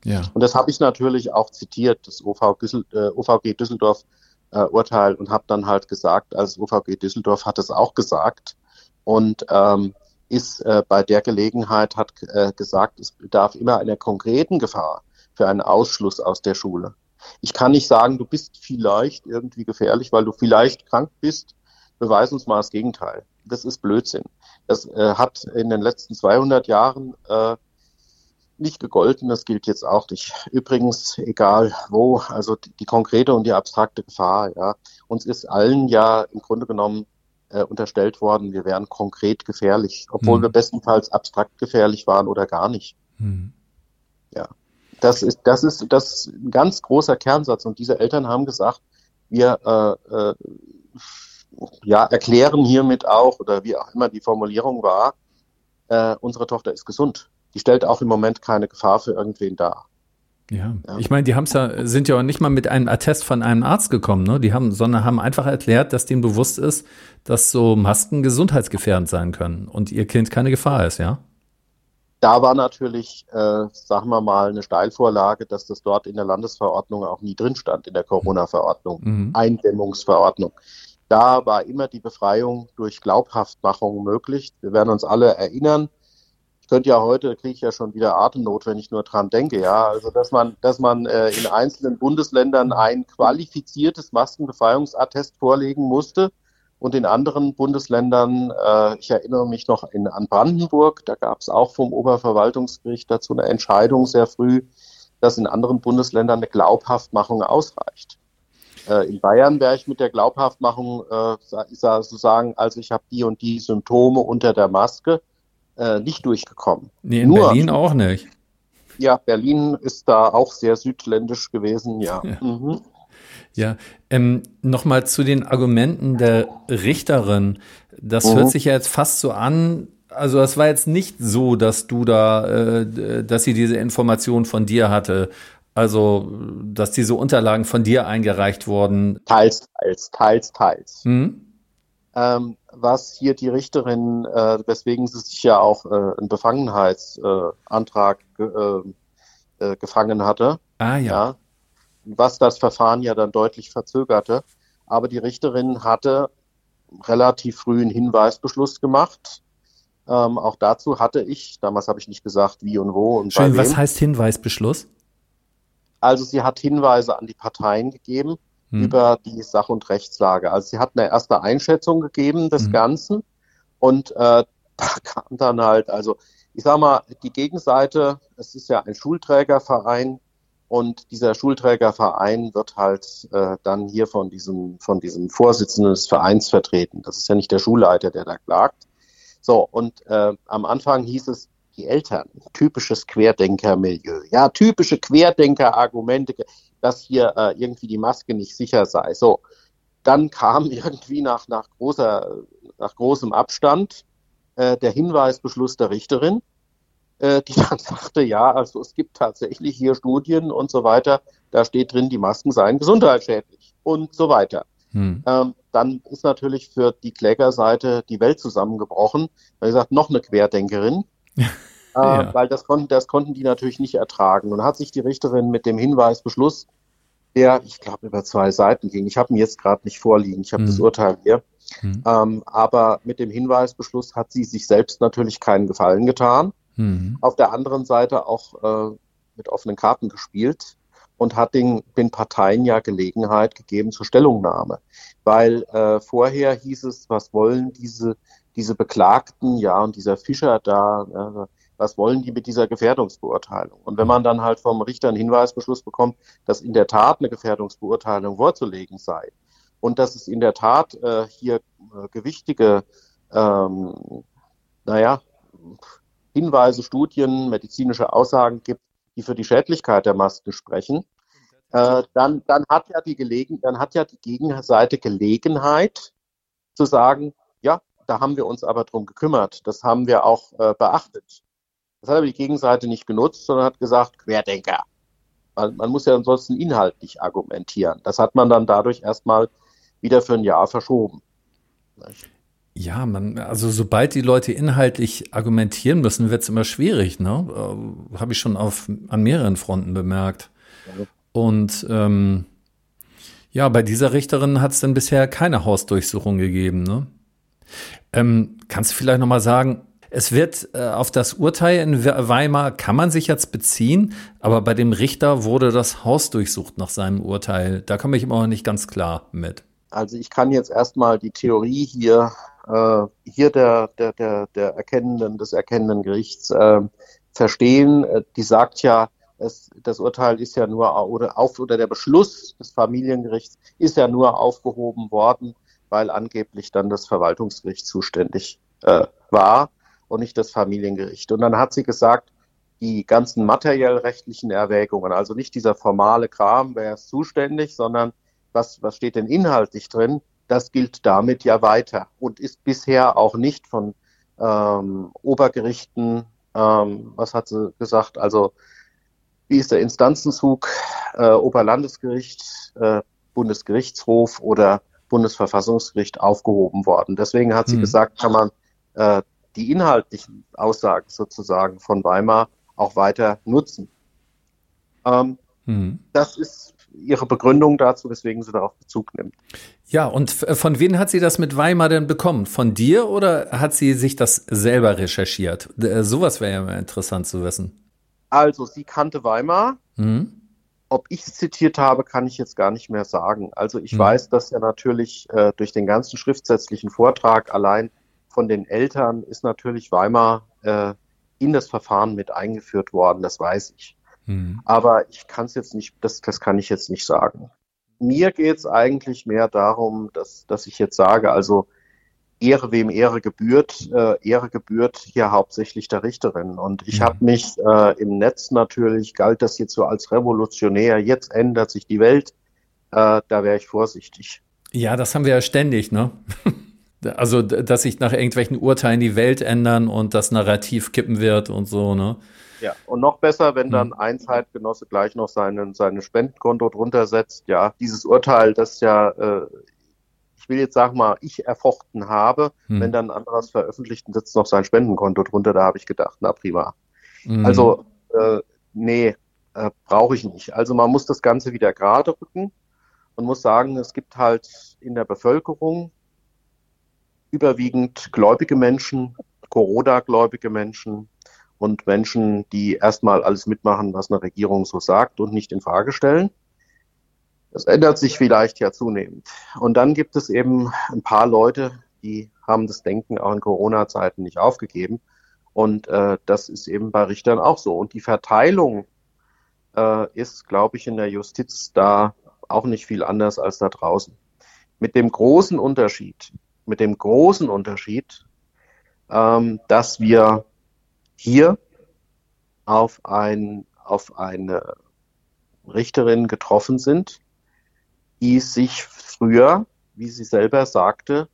Ja. Und das habe ich natürlich auch zitiert, das OVG, Düssel, äh, OVG Düsseldorf äh, Urteil und habe dann halt gesagt, als OVG Düsseldorf hat es auch gesagt und ähm, ist äh, bei der Gelegenheit hat gesagt, es bedarf immer einer konkreten Gefahr. Für einen Ausschluss aus der Schule. Ich kann nicht sagen, du bist vielleicht irgendwie gefährlich, weil du vielleicht krank bist. Beweis uns mal das Gegenteil. Das ist Blödsinn. Das äh, hat in den letzten 200 Jahren äh, nicht gegolten. Das gilt jetzt auch nicht. Übrigens, egal wo, also die, die konkrete und die abstrakte Gefahr. Ja, uns ist allen ja im Grunde genommen äh, unterstellt worden, wir wären konkret gefährlich, obwohl hm. wir bestenfalls abstrakt gefährlich waren oder gar nicht. Hm. Ja, das ist, das ist, das ist ein ganz großer Kernsatz. Und diese Eltern haben gesagt, wir äh, äh, ja, erklären hiermit auch, oder wie auch immer die Formulierung war, äh, unsere Tochter ist gesund. Die stellt auch im Moment keine Gefahr für irgendwen dar. Ja. ja. Ich meine, die ja, sind ja auch nicht mal mit einem Attest von einem Arzt gekommen, ne? Die haben, sondern haben einfach erklärt, dass denen bewusst ist, dass so Masken gesundheitsgefährdend sein können und ihr Kind keine Gefahr ist, ja? Da war natürlich, äh, sagen wir mal, eine Steilvorlage, dass das dort in der Landesverordnung auch nie drin stand, in der Corona-Verordnung, mhm. Eindämmungsverordnung. Da war immer die Befreiung durch Glaubhaftmachung möglich. Wir werden uns alle erinnern, könnte ja heute, kriege ich ja schon wieder Atemnot, wenn ich nur dran denke, ja. Also dass man, dass man äh, in einzelnen Bundesländern ein qualifiziertes Maskenbefreiungsattest vorlegen musste und in anderen Bundesländern, äh, ich erinnere mich noch in, an Brandenburg, da gab es auch vom Oberverwaltungsgericht dazu eine Entscheidung sehr früh, dass in anderen Bundesländern eine Glaubhaftmachung ausreicht. Äh, in Bayern wäre ich mit der Glaubhaftmachung äh, sozusagen, also ich habe die und die Symptome unter der Maske, äh, nicht durchgekommen. Nee, in Nur, Berlin auch nicht. Ja, Berlin ist da auch sehr südländisch gewesen, ja. Ja, mhm. Ja. Ähm, nochmal zu den Argumenten der Richterin. Das mhm. hört sich ja jetzt fast so an, also es war jetzt nicht so, dass du da, äh, dass sie diese Information von dir hatte. Also, dass diese Unterlagen von dir eingereicht wurden. Teils, teils, teils, teils. Mhm ähm, was hier die Richterin, äh, weswegen sie sich ja auch äh, einen Befangenheitsantrag äh, äh, gefangen hatte. Ah ja. ja. Was das Verfahren ja dann deutlich verzögerte. Aber die Richterin hatte relativ früh einen Hinweisbeschluss gemacht. Ähm, auch dazu hatte ich, damals habe ich nicht gesagt, wie und wo und Schön, was heißt Hinweisbeschluss? Also sie hat Hinweise an die Parteien gegeben, hm. über die Sach- und Rechtslage. Also sie hat eine erste Einschätzung gegeben des hm. Ganzen und äh, da kam dann halt, also ich sag mal, die Gegenseite, es ist ja ein Schulträgerverein und dieser Schulträgerverein wird halt äh, dann hier von diesem, von diesem Vorsitzenden des Vereins vertreten. Das ist ja nicht der Schulleiter, der da klagt. So, und äh, am Anfang hieß es, die Eltern, typisches Querdenkermilieu. Ja, typische Querdenker-Argumente dass hier äh, irgendwie die Maske nicht sicher sei. So, dann kam irgendwie nach, nach, großer, nach großem Abstand äh, der Hinweisbeschluss der Richterin, die dann sagte, ja, also es gibt tatsächlich hier Studien und so weiter, da steht drin, die Masken seien gesundheitsschädlich und so weiter. Hm. Ähm, dann ist natürlich für die Klägerseite die Welt zusammengebrochen. Weil gesagt, noch eine Querdenkerin. äh, ja. weil das konnten, das konnten die natürlich nicht ertragen. Und hat sich die Richterin mit dem Hinweisbeschluss, der, ich glaube, über zwei Seiten ging, ich habe ihn jetzt gerade nicht vorliegen, ich habe mhm. das Urteil hier, mhm. ähm, aber mit dem Hinweisbeschluss hat sie sich selbst natürlich keinen Gefallen getan. Mhm. Auf der anderen Seite auch äh, mit offenen Karten gespielt und hat den, den Parteien ja Gelegenheit gegeben zur Stellungnahme. Weil äh, vorher hieß es, was wollen diese, diese Beklagten, ja, und dieser Fischer da, äh, was wollen die mit dieser Gefährdungsbeurteilung? Und wenn man dann halt vom Richter einen Hinweisbeschluss bekommt, dass in der Tat eine Gefährdungsbeurteilung vorzulegen sei und dass es in der Tat äh, hier äh, gewichtige, ähm, naja, Hinweise, Studien, medizinische Aussagen gibt, die für die Schädlichkeit der Masken sprechen, äh, dann, dann hat ja die Gelegen, dann hat ja die Gegenseite Gelegenheit zu sagen, ja, da haben wir uns aber drum gekümmert, das haben wir auch äh, beachtet. Das hat aber die Gegenseite nicht genutzt, sondern hat gesagt, Querdenker. Man, man muss ja ansonsten inhaltlich argumentieren. Das hat man dann dadurch erstmal wieder für ein Jahr verschoben. Ja, man, also sobald die Leute inhaltlich argumentieren müssen, wird es immer schwierig, ne? Äh, Habe ich schon auf, an mehreren Fronten bemerkt. Und ähm, ja, bei dieser Richterin hat es dann bisher keine Hausdurchsuchung gegeben, ne? Ähm, kannst du vielleicht nochmal sagen, Es wird äh, auf das Urteil in Weimar kann man sich jetzt beziehen, aber bei dem Richter wurde das Haus durchsucht nach seinem Urteil. Da komme ich immer noch nicht ganz klar mit. Also ich kann jetzt erstmal die Theorie hier, äh, hier der, der, der, der erkennenden, des erkennenden Gerichts äh, verstehen. Äh, die sagt ja, es, das Urteil ist ja nur oder auf oder der Beschluss des Familiengerichts ist ja nur aufgehoben worden, weil angeblich dann das Verwaltungsgericht zuständig äh, war und nicht das Familiengericht. Und dann hat sie gesagt, die ganzen materiell-rechtlichen Erwägungen, also nicht dieser formale Kram, wer ist zuständig, sondern was, was steht denn inhaltlich drin, das gilt damit ja weiter und ist bisher auch nicht von ähm, Obergerichten, ähm, was hat sie gesagt, also wie ist der Instanzenzug, äh, Oberlandesgericht, äh, Bundesgerichtshof oder Bundesverfassungsgericht aufgehoben worden. Deswegen hat sie hm. gesagt, kann man äh, die inhaltlichen Aussagen sozusagen von Weimar auch weiter nutzen. Ähm, hm. Das ist ihre Begründung dazu, weswegen sie darauf Bezug nimmt. Ja, und von wem hat sie das mit Weimar denn bekommen? Von dir oder hat sie sich das selber recherchiert? Äh, sowas wäre ja mal interessant zu wissen. Also, sie kannte Weimar. Mhm. Ob ich es zitiert habe, kann ich jetzt gar nicht mehr sagen. Also ich mhm. weiß, dass ja natürlich äh, durch den ganzen schriftsätzlichen Vortrag allein von den Eltern ist natürlich Weimar äh, in das Verfahren mit eingeführt worden, das weiß ich. Mhm. Aber ich kann es jetzt nicht, das, das kann ich jetzt nicht sagen. Mir geht es eigentlich mehr darum, dass, dass ich jetzt sage, also Ehre wem Ehre gebührt, äh, Ehre gebührt hier hauptsächlich der Richterin. Und ich mhm. habe mich äh, im Netz natürlich, galt das jetzt so als revolutionär, jetzt ändert sich die Welt, äh, da wäre ich vorsichtig. Ja, das haben wir ja ständig, ne? also, dass sich nach irgendwelchen Urteilen die Welt ändern und das Narrativ kippen wird und so, ne? Ja, und noch besser, wenn dann mhm. ein Zeitgenosse gleich noch seinen, seine Spendenkonto drunter setzt. Ja, dieses Urteil, das ja äh, ich will jetzt sagen mal, ich erfochten habe, hm. wenn dann ein anderes veröffentlicht und setzt noch sein Spendenkonto drunter, da habe ich gedacht, na prima. Hm. Also, äh, nee, äh, brauche ich nicht. Also man muss das Ganze wieder gerade rücken und muss sagen, es gibt halt in der Bevölkerung überwiegend gläubige Menschen, Corona-gläubige Menschen und Menschen, die erstmal alles mitmachen, was eine Regierung so sagt und nicht in Frage stellen. Das ändert sich vielleicht ja zunehmend. Und dann gibt es eben ein paar Leute, die haben das Denken auch in Corona-Zeiten nicht aufgegeben. Und äh, das ist eben bei Richtern auch so. Und die Verteilung äh, ist, glaube ich, in der Justiz da auch nicht viel anders als da draußen. Mit dem großen Unterschied, mit dem großen Unterschied, ähm, dass wir hier auf, ein, auf eine Richterin getroffen sind, die sich früher, wie sie selber sagte,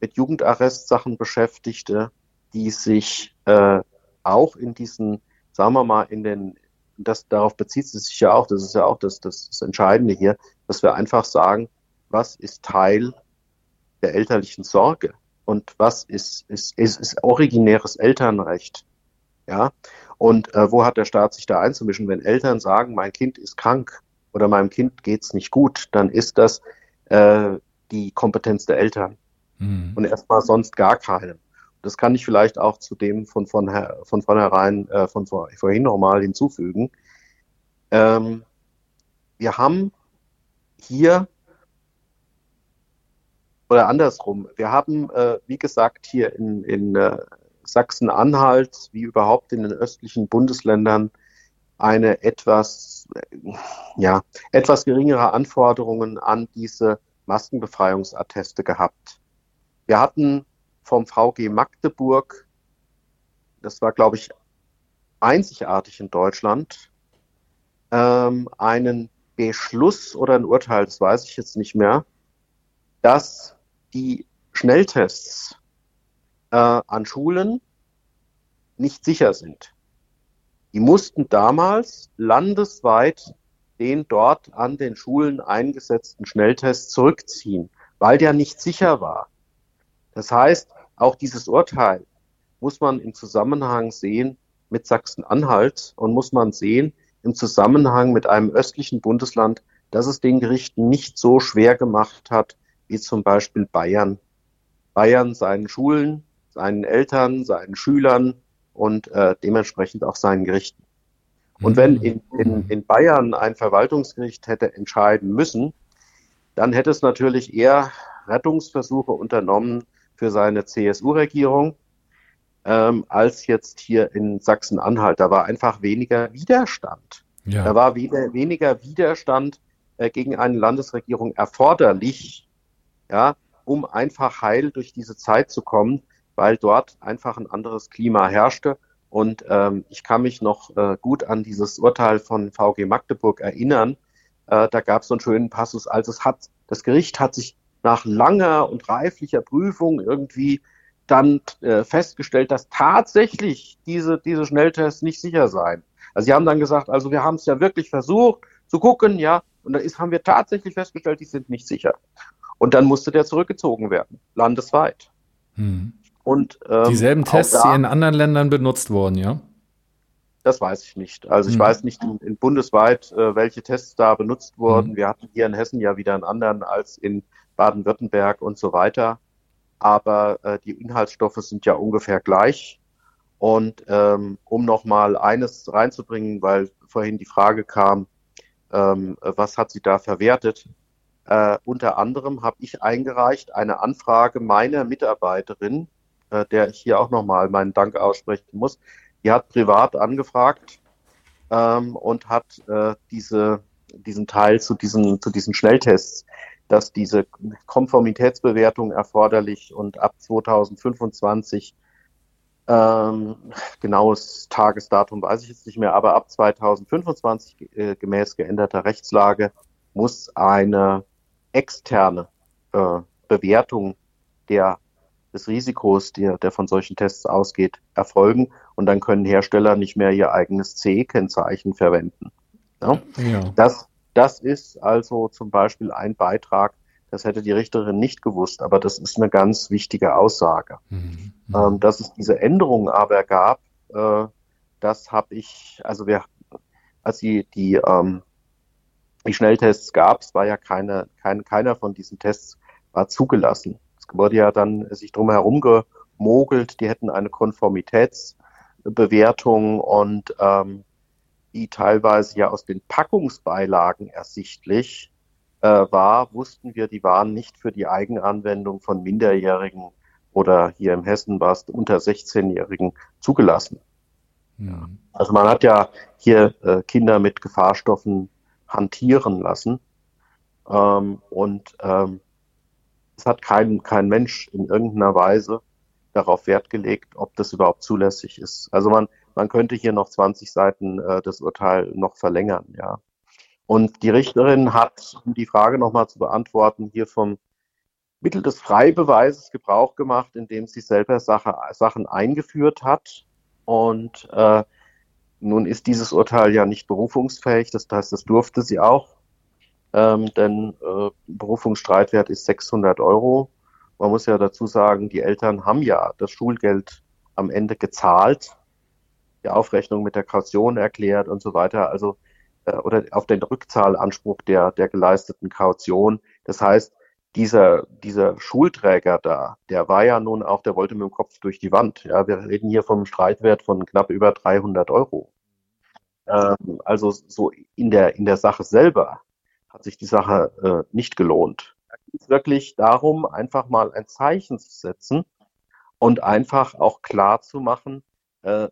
mit Jugendarrestsachen beschäftigte, die sich äh, auch in diesen, sagen wir mal, in den, das darauf bezieht sie sich ja auch, das ist ja auch das, das, das Entscheidende hier, dass wir einfach sagen, was ist Teil der elterlichen Sorge und was ist, ist, ist, ist originäres Elternrecht. Ja, und äh, wo hat der Staat sich da einzumischen, wenn Eltern sagen, mein Kind ist krank oder meinem Kind geht's nicht gut, dann ist das äh, die Kompetenz der Eltern mhm. und erstmal sonst gar keine. Das kann ich vielleicht auch zu dem von, von, von vornherein, äh, von vor, vorhin nochmal hinzufügen. Ähm, wir haben hier oder andersrum, wir haben, äh, wie gesagt, hier in, in äh, Sachsen-Anhalt, wie überhaupt in den östlichen Bundesländern, eine etwas, ja, etwas geringere Anforderungen an diese Maskenbefreiungsatteste gehabt. Wir hatten vom VG Magdeburg, das war, glaube ich, einzigartig in Deutschland, ähm, einen Beschluss oder ein Urteil, das weiß ich jetzt nicht mehr, dass die Schnelltests äh, an Schulen nicht sicher sind. Die mussten damals landesweit den dort an den Schulen eingesetzten Schnelltest zurückziehen, weil der nicht sicher war. Das heißt, auch dieses Urteil muss man im Zusammenhang sehen mit Sachsen-Anhalt und muss man sehen im Zusammenhang mit einem östlichen Bundesland, dass es den Gerichten nicht so schwer gemacht hat, wie zum Beispiel Bayern. Bayern seinen Schulen, seinen Eltern, seinen Schülern und äh, dementsprechend auch seinen Gerichten. Und wenn in, in, in Bayern ein Verwaltungsgericht hätte entscheiden müssen, dann hätte es natürlich eher Rettungsversuche unternommen für seine CSU-Regierung ähm, als jetzt hier in Sachsen-Anhalt. Da war einfach weniger Widerstand. Ja. Da war wieder, weniger Widerstand äh, gegen eine Landesregierung erforderlich, ja, um einfach heil durch diese Zeit zu kommen, weil dort einfach ein anderes Klima herrschte. Und ähm, ich kann mich noch äh, gut an dieses Urteil von VG Magdeburg erinnern. Äh, da gab es so einen schönen Passus, also es hat, das Gericht hat sich nach langer und reiflicher Prüfung irgendwie dann äh, festgestellt, dass tatsächlich diese, diese Schnelltests nicht sicher seien. Also sie haben dann gesagt, also wir haben es ja wirklich versucht zu gucken, ja, und da ist, haben wir tatsächlich festgestellt, die sind nicht sicher. Und dann musste der zurückgezogen werden, landesweit. Hm. Und, ähm, Dieselben Tests, da, die in anderen Ländern benutzt wurden, ja? Das weiß ich nicht. Also ich hm. weiß nicht in, in bundesweit, äh, welche Tests da benutzt wurden. Hm. Wir hatten hier in Hessen ja wieder einen anderen als in Baden-Württemberg und so weiter aber äh, die Inhaltsstoffe sind ja ungefähr gleich. Und ähm, um nochmal eines reinzubringen, weil vorhin die Frage kam, ähm, was hat sie da verwertet? Äh, unter anderem habe ich eingereicht eine Anfrage meiner Mitarbeiterin, äh, der ich hier auch nochmal meinen Dank aussprechen muss. Die hat privat angefragt ähm, und hat äh, diese, diesen Teil zu diesen, zu diesen Schnelltests dass diese Konformitätsbewertung erforderlich und ab 2025 ähm, genaues Tagesdatum weiß ich jetzt nicht mehr, aber ab 2025 äh, gemäß geänderter Rechtslage muss eine externe äh, Bewertung der, des Risikos, der, der von solchen Tests ausgeht, erfolgen und dann können Hersteller nicht mehr ihr eigenes CE-Kennzeichen verwenden. Ja? Ja. Das das ist also zum Beispiel ein Beitrag, das hätte die Richterin nicht gewusst, aber das ist eine ganz wichtige Aussage. Mhm. Ähm, dass es diese Änderungen aber gab, äh, das habe ich, also wir, als die, die, ähm, die Schnelltests gab, es war ja keine, kein, keiner von diesen Tests war zugelassen. Wurde ja dann sich drum herum gemogelt, die hätten eine Konformitätsbewertung und ähm, die teilweise ja aus den Packungsbeilagen ersichtlich äh, war, wussten wir, die waren nicht für die Eigenanwendung von Minderjährigen oder hier im Hessen war es unter 16-Jährigen zugelassen. Ja. Also man hat ja hier äh, Kinder mit Gefahrstoffen hantieren lassen ähm, und ähm, es hat kein, kein Mensch in irgendeiner Weise darauf Wert gelegt, ob das überhaupt zulässig ist. Also man, man könnte hier noch 20 Seiten äh, das Urteil noch verlängern, ja. Und die Richterin hat, um die Frage nochmal zu beantworten, hier vom Mittel des Freibeweises Gebrauch gemacht, indem sie selber Sache, Sachen eingeführt hat. Und äh, nun ist dieses Urteil ja nicht berufungsfähig, das heißt, das durfte sie auch, ähm, denn äh, Berufungsstreitwert ist 600 Euro. Man muss ja dazu sagen, die Eltern haben ja das Schulgeld am Ende gezahlt die Aufrechnung mit der Kaution erklärt und so weiter, also äh, oder auf den Rückzahlanspruch der, der geleisteten Kaution. Das heißt, dieser, dieser Schulträger da, der war ja nun auch, der wollte mit dem Kopf durch die Wand. Ja, wir reden hier vom Streitwert von knapp über 300 Euro. Ähm, also so in der, in der Sache selber hat sich die Sache äh, nicht gelohnt. Da geht es wirklich darum, einfach mal ein Zeichen zu setzen und einfach auch klar zu machen, äh,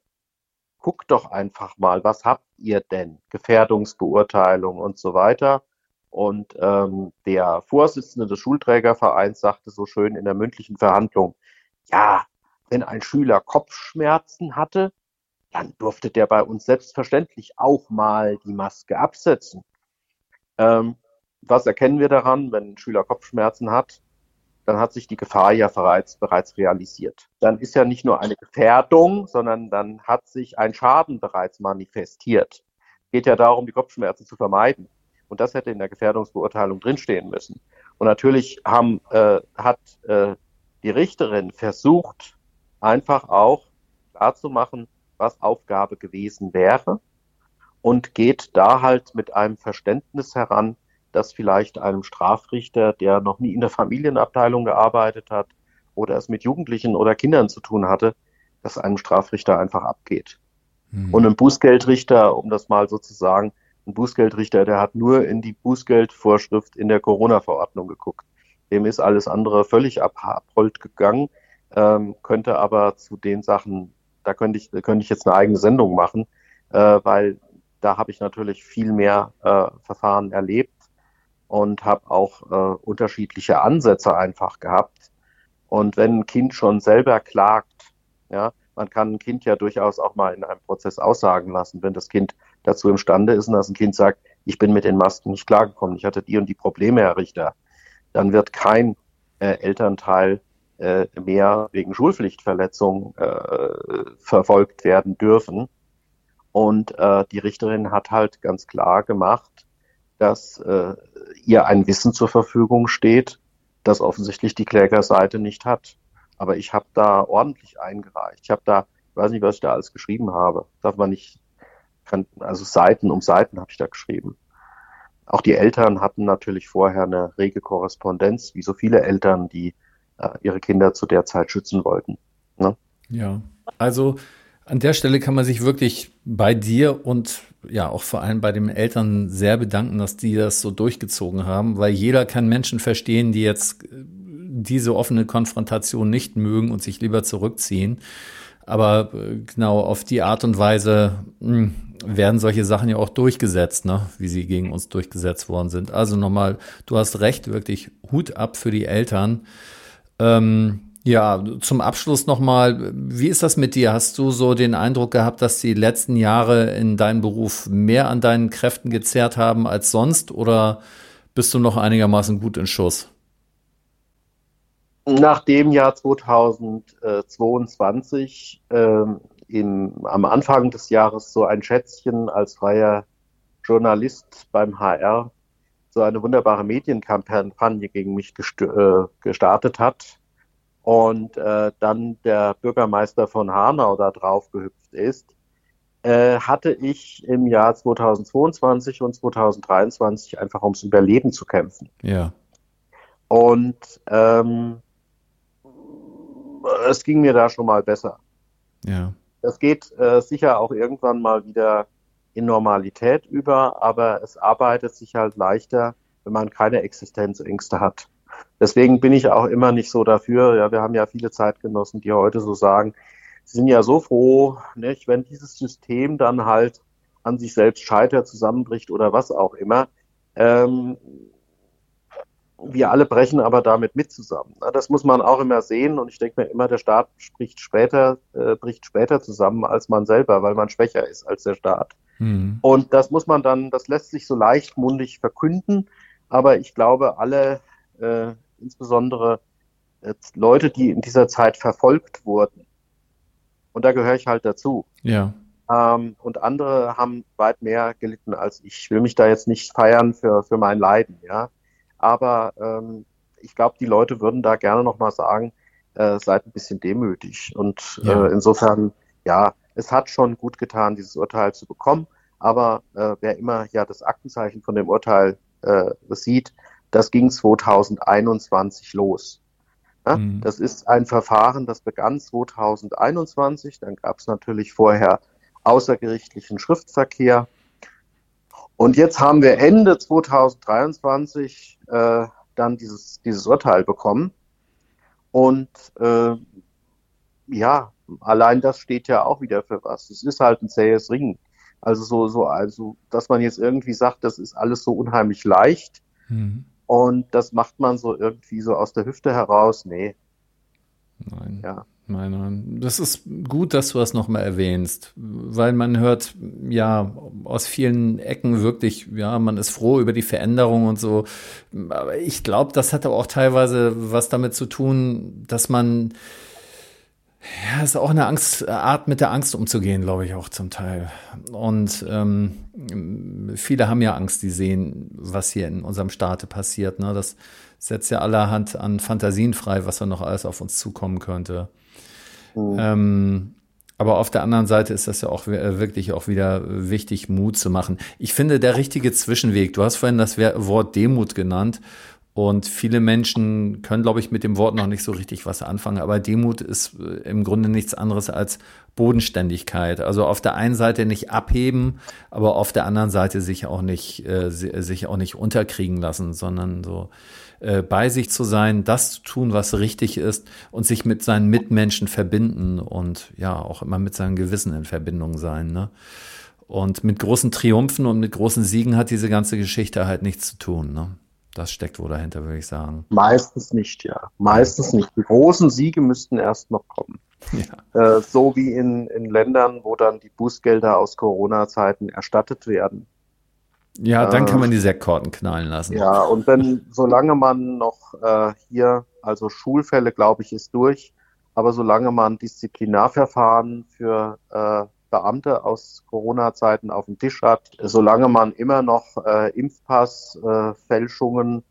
guckt doch einfach mal, was habt ihr denn? Gefährdungsbeurteilung und so weiter. Und ähm, der Vorsitzende des Schulträgervereins sagte so schön in der mündlichen Verhandlung, ja, wenn ein Schüler Kopfschmerzen hatte, dann durfte der bei uns selbstverständlich auch mal die Maske absetzen. Ähm, was erkennen wir daran, wenn ein Schüler Kopfschmerzen hat? dann hat sich die Gefahr ja bereits, bereits realisiert. Dann ist ja nicht nur eine Gefährdung, sondern dann hat sich ein Schaden bereits manifestiert. Geht ja darum, die Kopfschmerzen zu vermeiden. Und das hätte in der Gefährdungsbeurteilung drinstehen müssen. Und natürlich haben, äh, hat äh, die Richterin versucht, einfach auch klarzumachen, was Aufgabe gewesen wäre und geht da halt mit einem Verständnis heran, das vielleicht einem Strafrichter, der noch nie in der Familienabteilung gearbeitet hat oder es mit Jugendlichen oder Kindern zu tun hatte, dass einem Strafrichter einfach abgeht. Mhm. Und ein Bußgeldrichter, um das mal so zu sagen, ein Bußgeldrichter, der hat nur in die Bußgeldvorschrift in der Corona-Verordnung geguckt. Dem ist alles andere völlig abhold gegangen, ähm, könnte aber zu den Sachen, da könnte ich, könnte ich jetzt eine eigene Sendung machen, äh, weil da habe ich natürlich viel mehr äh, Verfahren erlebt und habe auch äh, unterschiedliche Ansätze einfach gehabt. Und wenn ein Kind schon selber klagt, ja, man kann ein Kind ja durchaus auch mal in einem Prozess aussagen lassen, wenn das Kind dazu imstande ist und das ein Kind sagt, ich bin mit den Masken nicht klargekommen, ich hatte die und die Probleme, Herr Richter, dann wird kein äh, Elternteil äh, mehr wegen Schulpflichtverletzung äh, verfolgt werden dürfen. Und äh, die Richterin hat halt ganz klar gemacht, dass äh, ihr ein Wissen zur Verfügung steht, das offensichtlich die Klägerseite nicht hat. Aber ich habe da ordentlich eingereicht. Ich habe da, ich weiß nicht, was ich da alles geschrieben habe. Darf man nicht, kann, also Seiten um Seiten habe ich da geschrieben. Auch die Eltern hatten natürlich vorher eine rege Korrespondenz, wie so viele Eltern, die äh, ihre Kinder zu der Zeit schützen wollten. Ne? Ja, also an der Stelle kann man sich wirklich bei dir und ja auch vor allem bei den Eltern sehr bedanken, dass die das so durchgezogen haben, weil jeder kann Menschen verstehen, die jetzt äh, diese offene Konfrontation nicht mögen und sich lieber zurückziehen. Aber äh, genau auf die Art und Weise mh, hm, werden solche Sachen ja auch durchgesetzt, ne? wie sie gegen uns durchgesetzt worden sind. Also nochmal, du hast recht, wirklich Hut ab für die Eltern. Ähm, ja, zum Abschluss nochmal, wie ist das mit dir? Hast du so den Eindruck gehabt, dass die letzten Jahre in deinem Beruf mehr an deinen Kräften gezerrt haben als sonst oder bist du noch einigermaßen gut in Schuss? Nach dem Jahr 2022, äh, im, am Anfang des Jahres so ein Schätzchen als freier Journalist beim HR so eine wunderbare Medienkampagne gegen mich äh, gestartet hat und äh, dann der Bürgermeister von Hanau da drauf gehüpft ist, äh, hatte ich im Jahr 2022 und 2023 einfach ums Überleben zu kämpfen. Ja. Und ähm, es ging mir da schon mal besser. Ja. Das geht äh, sicher auch irgendwann mal wieder in Normalität über, aber es arbeitet sich halt leichter, wenn man keine Existenzängste hat. Deswegen bin ich auch immer nicht so dafür. Ja, wir haben ja viele Zeitgenossen, die heute so sagen, sie sind ja so froh, nicht, wenn dieses System dann halt an sich selbst scheitert, zusammenbricht oder was auch immer. Ähm, wir alle brechen aber damit mit zusammen. Das muss man auch immer sehen und ich denke mir immer, der Staat spricht später, äh, bricht später zusammen als man selber, weil man schwächer ist als der Staat. Mhm. Und das muss man dann, das lässt sich so leichtmundig verkünden, aber ich glaube, alle, äh, insbesondere äh, Leute, die in dieser Zeit verfolgt wurden, und da gehöre ich halt dazu. Ja. Ähm, und andere haben weit mehr gelitten als ich. Ich will mich da jetzt nicht feiern für, für mein Leiden, ja. Aber ähm, ich glaube, die Leute würden da gerne nochmal sagen, äh, seid ein bisschen demütig. Und ja. äh, insofern, ja, es hat schon gut getan, dieses Urteil zu bekommen. Aber äh, wer immer ja das Aktenzeichen von dem Urteil äh, sieht, das ging 2021 los. Ja, mhm. Das ist ein Verfahren, das begann 2021. Dann gab es natürlich vorher außergerichtlichen Schriftverkehr. Und jetzt haben wir Ende 2023 äh, dann dieses, dieses Urteil bekommen. Und äh, ja, allein das steht ja auch wieder für was. Es ist halt ein zähes Ringen. Also so, so, also, dass man jetzt irgendwie sagt, das ist alles so unheimlich leicht. Mhm. Und das macht man so irgendwie so aus der Hüfte heraus. Nee. Nein. Ja. Nein, nein. Das ist gut, dass du das nochmal erwähnst, weil man hört ja aus vielen Ecken wirklich, ja, man ist froh über die Veränderung und so. Aber ich glaube, das hat auch teilweise was damit zu tun, dass man ja, ist auch eine Angst, Art mit der Angst umzugehen, glaube ich auch zum Teil. Und ähm, viele haben ja Angst, die sehen, was hier in unserem Staate passiert. Ne? Das setzt ja allerhand an Fantasien frei, was da noch alles auf uns zukommen könnte. Mhm. Ähm, aber auf der anderen Seite ist das ja auch wirklich auch wieder wichtig, Mut zu machen. Ich finde, der richtige Zwischenweg, du hast vorhin das Wort Demut genannt Und viele Menschen können, glaube ich, mit dem Wort noch nicht so richtig was anfangen. Aber Demut ist äh, im Grunde nichts anderes als Bodenständigkeit. Also auf der einen Seite nicht abheben, aber auf der anderen Seite sich auch nicht, äh, sich auch nicht unterkriegen lassen, sondern so äh, bei sich zu sein, das zu tun, was richtig ist und sich mit seinen Mitmenschen verbinden und ja, auch immer mit seinem Gewissen in Verbindung sein. Ne? Und mit großen Triumphen und mit großen Siegen hat diese ganze Geschichte halt nichts zu tun. Ne? Das steckt wohl dahinter, würde ich sagen. Meistens nicht, ja. Meistens nicht. Die großen Siege müssten erst noch kommen. Ja. Äh, so wie in, in Ländern, wo dann die Bußgelder aus Corona-Zeiten erstattet werden. Ja, dann kann man die Sektkorten knallen lassen. Ja, und wenn, solange man noch äh, hier, also Schulfälle, glaube ich, ist durch, aber solange man Disziplinarverfahren für äh, Beamte aus Corona-Zeiten auf dem Tisch hat, solange man immer noch äh, Impfpassfälschungen äh,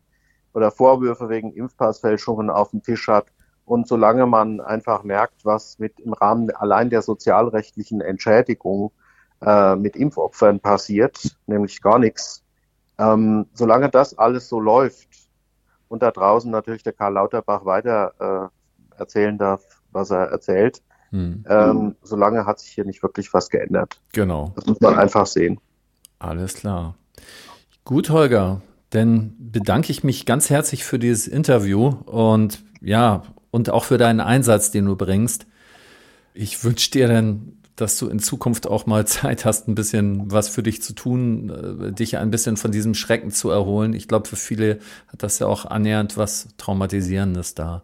oder Vorwürfe wegen Impfpassfälschungen auf dem Tisch hat und solange man einfach merkt, was mit im Rahmen allein der sozialrechtlichen Entschädigung äh, mit Impfopfern passiert, nämlich gar nichts, ähm, solange das alles so läuft und da draußen natürlich der Karl Lauterbach weiter äh, erzählen darf, was er erzählt, hm. Ähm, solange hat sich hier nicht wirklich was geändert. Genau. Das muss man einfach sehen. Alles klar. Gut, Holger. Dann bedanke ich mich ganz herzlich für dieses Interview und ja, und auch für deinen Einsatz, den du bringst. Ich wünsche dir dann, dass du in Zukunft auch mal Zeit hast, ein bisschen was für dich zu tun, äh, dich ein bisschen von diesem Schrecken zu erholen. Ich glaube, für viele hat das ja auch annähernd was Traumatisierendes da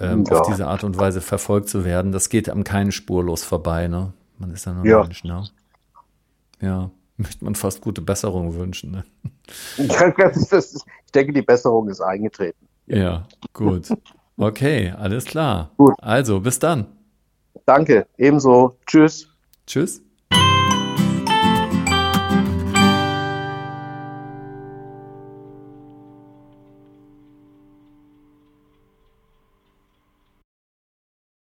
ähm, ja. auf diese Art und Weise verfolgt zu werden, das geht am keinen spurlos vorbei. Ne? Man ist ja nur ja. Mensch. Ne? Ja, möchte man fast gute Besserung wünschen. Ne? ich denke, die Besserung ist eingetreten. Ja, gut. Okay, alles klar. Gut. Also, bis dann. Danke, ebenso. Tschüss. Tschüss.